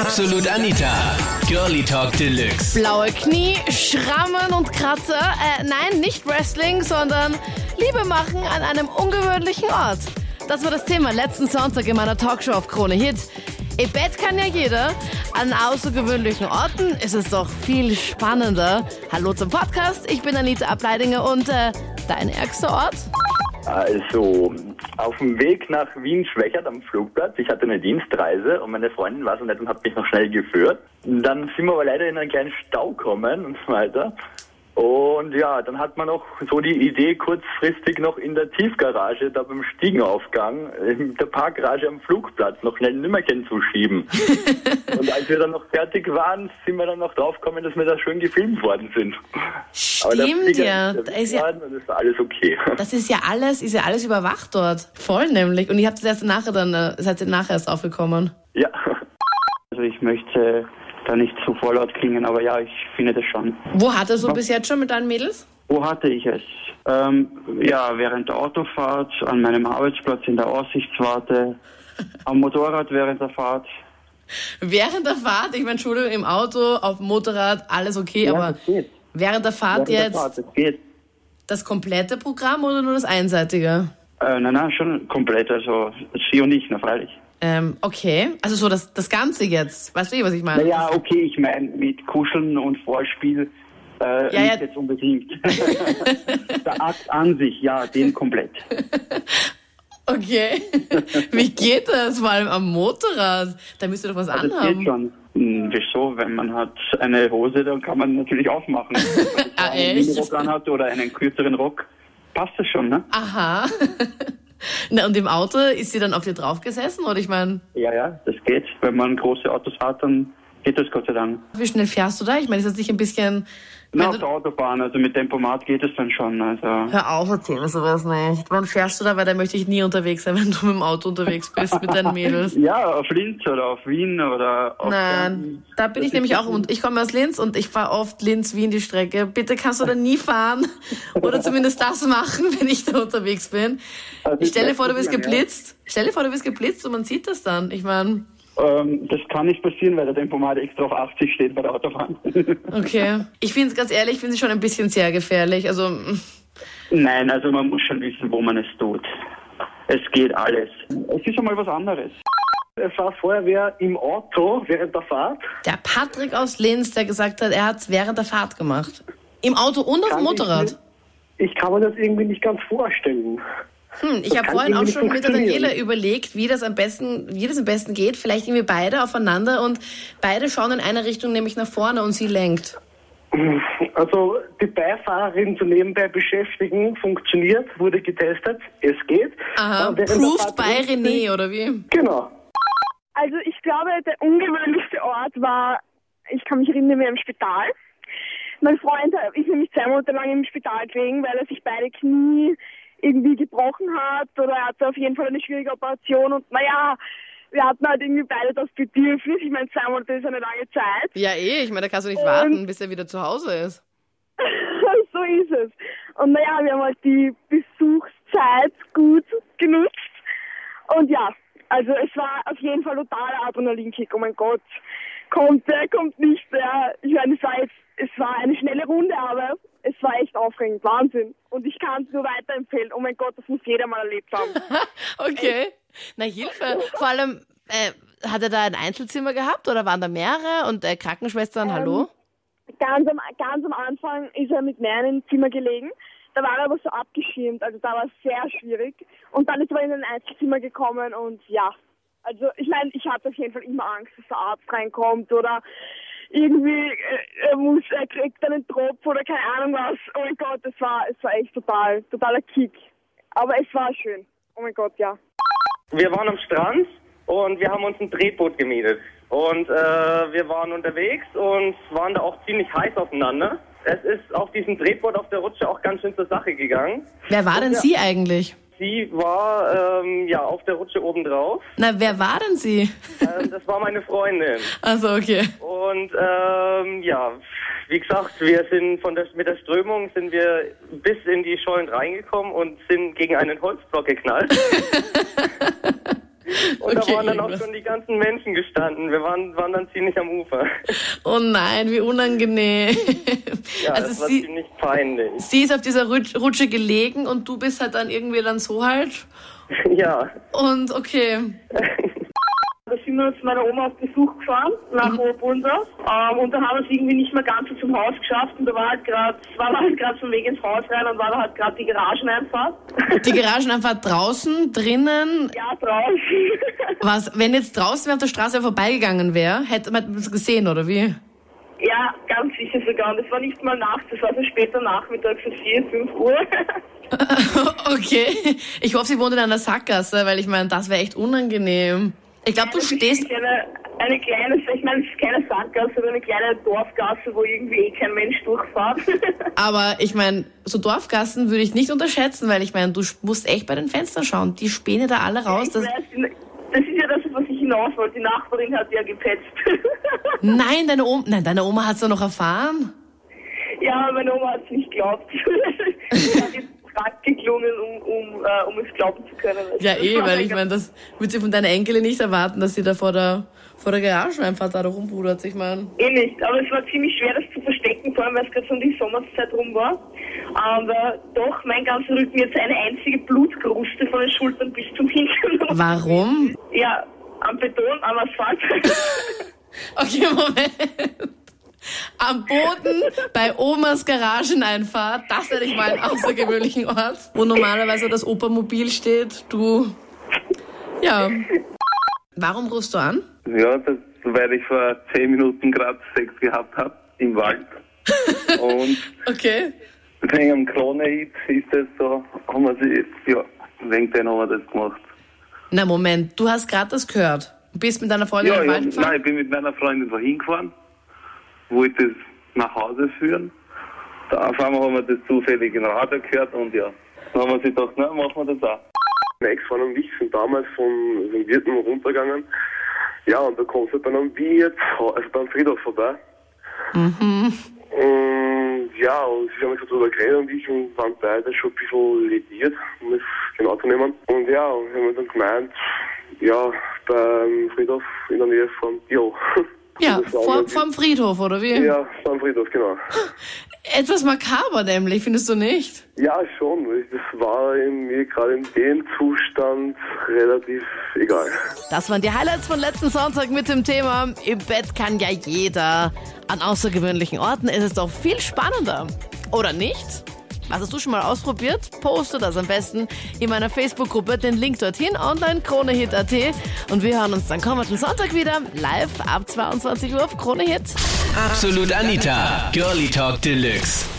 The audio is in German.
Absolut Anita. Girlie Talk Deluxe. Blaue Knie, Schrammen und Kratzer. Äh, nein, nicht Wrestling, sondern Liebe machen an einem ungewöhnlichen Ort. Das war das Thema letzten Sonntag in meiner Talkshow auf Krone Hit. Im Bett kann ja jeder. An außergewöhnlichen Orten ist es doch viel spannender. Hallo zum Podcast. Ich bin Anita Ableidinger und äh, dein ärgster Ort? Also, auf dem Weg nach Wien-Schwächert am Flugplatz, ich hatte eine Dienstreise und meine Freundin war so nett und hat mich noch schnell geführt. Dann sind wir aber leider in einen kleinen Stau gekommen und so weiter. Und ja, dann hat man noch so die Idee, kurzfristig noch in der Tiefgarage, da beim Stiegenaufgang, in der Parkgarage am Flugplatz, noch schnell ein Nimmerchen zu schieben. und als wir dann noch fertig waren, sind wir dann noch draufgekommen, dass wir da schön gefilmt worden sind. Stimmt ja. Da ist ja und ist alles okay. das ist ja alles, ist ja alles überwacht dort. Voll nämlich. Und ihr habt es erst nachher dann, äh, seid ihr nachher erst aufgekommen. ja. Also ich möchte da nicht zu vorlaut klingen, aber ja, ich finde das schon. Wo hattest du bis jetzt schon mit deinen Mädels? Wo hatte ich es? Ähm, ja, während der Autofahrt, an meinem Arbeitsplatz in der Aussichtswarte, am Motorrad während der Fahrt. Während der Fahrt, ich meine, Entschuldigung, im Auto, auf dem Motorrad, alles okay, Ja, aber während der Fahrt Während der jetzt Fahrt, das geht. das komplette Programm oder nur das einseitige? Äh, nein, nein, schon komplett. Also sie und ich, na freilich. Ähm, okay, also so das, das Ganze jetzt, weißt du, was ich meine? Naja, okay, ich meine mit Kuscheln und Vorspiel äh, Ja, nicht ja. jetzt unbedingt. der Akt an sich, ja, den komplett. Okay, wie geht das, vor allem am Motorrad? Da müsst ihr doch was Also das anhaben. geht schon. Hm, Wieso? Wenn man hat eine Hose, dann kann man natürlich aufmachen. Wenn man Ah, einen? Minirock anhat oder einen kürzeren Rock, passt das schon, ne? Aha. Na, und im Auto ist sie dann auf dir drauf gesessen? Oder ich meine, Ja, ja, das geht. Wenn man große Autos hat, dann geht das Gott sei Dank. wie schnell fährst du da? Ich meine, ist das nicht ein bisschen. Na, auf der Autobahn, also mit Tempomat geht es dann schon. Also hör auf, erzähl mir sowas nicht. Wann fährst du da? Weil da möchte ich nie unterwegs sein, wenn du mit dem Auto unterwegs bist mit deinen Mädels. ja, auf Linz oder auf Wien oder auf Nein, da bin Das ich nämlich auch. Und ich komme aus Linz und ich fahre oft Linz-Wien die Strecke. Bitte kannst du da nie fahren oder zumindest das machen, wenn ich da unterwegs bin. Das ist Stell dir vor, du bist passieren, ja. geblitzt. Stell dir vor, du bist geblitzt und man sieht das dann. Ich meine, Ähm, das kann nicht passieren, weil der Tempomat extra auf 80 steht bei der Autobahn. okay. Ich finde es ganz ehrlich, ich finde es schon ein bisschen sehr gefährlich. Also, mm, Nein, also man muss schon wissen, wo man es tut. Es geht alles. Es ist einmal was anderes. Es war Feuerwehr im Auto während der Fahrt. der Patrick aus Linz, der gesagt hat, er hat es während der Fahrt gemacht. Im Auto und auf dem Kann ich Motorrad. Ich kann mir das irgendwie nicht ganz vorstellen. Hm, ich habe vorhin auch schon mit der. Daniela überlegt, wie das am besten, wie das am besten geht. Vielleicht irgendwie beide aufeinander und beide schauen in eine Richtung, nämlich nach vorne und sie lenkt. Also die Beifahrerin zu nebenbei beschäftigen funktioniert, wurde getestet, es geht. Aha, proved by René, oder wie? Genau. Also ich glaube, der ungewöhnlichste Ort war, ich kann mich erinnern, wir im Spital. Mein Freund ist nämlich zwei Monate lang im Spital gelegen, weil er sich beide Knie irgendwie gebrochen hat oder er hatte auf jeden Fall eine schwierige Operation und naja, wir hatten halt irgendwie beide das Bedürfnis. Ich meine, zwei Monate ist eine lange Zeit. Ja, eh. Ich meine, da kannst du nicht Und- warten, bis er wieder zu Hause ist. so ist es. Und naja, wir haben halt die Besuchszeit gut genutzt. Und ja, also es war auf jeden Fall totaler Adrenalinkick. Oh mein Gott, kommt der, kommt nicht der. Ich meine, es war eine schnelle Runde, aber es war echt aufregend, Wahnsinn. Und ich kann es nur weiterempfehlen. Oh mein Gott, das muss jeder mal erlebt haben. Okay. Na, Hilfe. Vor allem, äh, hat er da ein Einzelzimmer gehabt oder waren da mehrere und äh, Krankenschwestern, hallo? ganz am, ganz am Anfang ist er mit in einem Zimmer gelegen. Da war er aber so abgeschirmt, also da war es sehr schwierig. Und dann ist er in ein Einzelzimmer gekommen und ja, also ich meine, ich hatte auf jeden Fall immer Angst, dass der Arzt reinkommt oder irgendwie äh, er muss, er kriegt einen Tropf oder keine Ahnung was. Oh mein Gott, es war, es war echt total, totaler Kick. Aber es war schön. Oh mein Gott, ja. Wir waren am Strand und wir haben uns ein Drehboot gemietet. Und äh, wir waren unterwegs und waren da auch ziemlich heiß aufeinander. Es ist auf diesem Drehboot auf der Rutsche auch ganz schön zur Sache gegangen. Wer war denn sie eigentlich? Sie war ähm, ja auf der Rutsche obendrauf. Na, wer war denn sie? Ähm, das war meine Freundin. Also, okay. Und ähm, ja, wie gesagt, wir sind von der, mit der Strömung sind wir bis in die Schollen reingekommen und sind gegen einen Holzblock geknallt. Und Okay, da waren dann auch schon die ganzen Menschen gestanden. Wir waren, waren dann ziemlich am Ufer. Oh nein, wie unangenehm. Ja, also das war sie, ziemlich peinlich. sie ist auf dieser Rutsch- Rutsche gelegen und du bist halt dann irgendwie dann so halt. Ja. Und okay. Wir zu meiner Oma auf Besuch gefahren, nach Mhm. Ähm, und dann haben wir es irgendwie nicht mehr ganz so zum Haus geschafft. Und da war halt gerade, war wir halt gerade vom Weg ins Haus rein und war da halt gerade die Garageneinfahrt. Die Garagen einfach draußen, drinnen. ja, draußen. Was, wenn jetzt draußen auf der Straße vorbeigegangen wäre, hätte man das gesehen, oder wie? ja, ganz sicher sogar. Und es war nicht mal nachts, das war so später Nachmittag, so 4, 5 Uhr. Okay. Ich hoffe, sie wohnt in einer Sackgasse, weil ich meine, das wäre echt unangenehm. Ich glaube, du stehst. Eine, eine kleine, ich meine, es ist keine Sackgasse, aber eine kleine Dorfgasse, wo irgendwie eh kein Mensch durchfährt. Aber ich meine, so Dorfgassen würde ich nicht unterschätzen, weil ich meine, du musst echt bei den Fenstern schauen. Die spähen da alle raus. ich Das, ist ja das, was ich hinaus wollte. Die Nachbarin hat ja gepetzt. nein, deine Oma, nein, deine Oma hat's ja noch erfahren. ja, meine Oma hat es nicht geglaubt. Stark geklungen, um, um, äh, um es glauben zu können. Ja, Das eh, weil ich meine, das würde sie von deiner Enkelin nicht erwarten, dass sie da vor der, vor der Garageneinfahrt da rumpudert. Ich meine, Eh nicht, aber es war ziemlich schwer, das zu verstecken, vor allem weil es gerade so um die Sommerzeit rum war. Aber doch, mein ganzer Rücken jetzt eine einzige Blutkruste von den Schultern bis zum Hintern. warum? Ja, am Beton, am Asphalt. Okay, Moment. Am Boden bei Omas Garageneinfahrt, das hätte ich mal einen außergewöhnlichen Ort, wo normalerweise das Opermobil steht. Du, ja. Warum rufst du an? Ja, das, weil ich vor zehn Minuten gerade Sex gehabt habe im Wald. Und Okay. wegen am Krone-Hit ist das so, haben wir sie, ja, wegen dem haben wir das gemacht. Na Moment, du hast gerade das gehört. Du bist mit deiner Freundin Ja, im ja, Wald nein, gefahren? ich bin mit meiner Freundin wohin gefahren, wollte das nach Hause führen. Da auf einmal haben wir das zufällig im Radio gehört und ja, dann haben wir sich gedacht, na, machen wir das auch. Meine Ex-Freundin und ich sind damals von, von Wirten runtergegangen. Ja, und da kommst du dann am Wirt, also beim Friedhof vorbei. Und ja, und sie haben mich so drüber geredet und ich und waren beide schon ein bisschen lediert, um es genau zu nehmen. Und ja, und wir haben dann gemeint, ja, beim Friedhof in der Nähe vom Bio. Ja, vor, vorm Friedhof, oder wie? Ja, beim Friedhof, genau. Etwas makaber nämlich, findest du nicht? Ja, schon. Das war in mir gerade in dem Zustand relativ egal. Das waren die Highlights von letzten Sonntag mit dem Thema Im Bett kann ja jeder. An außergewöhnlichen Orten ist es doch viel spannender. Oder nicht? Was hast du schon mal ausprobiert? Poste das am besten in meiner Facebook-Gruppe, den Link dorthin, online kronehit.at. Und wir hören uns dann kommenden Sonntag wieder, live ab 22 Uhr auf Krone Hit. Absolut Anita, Girlie Talk Deluxe.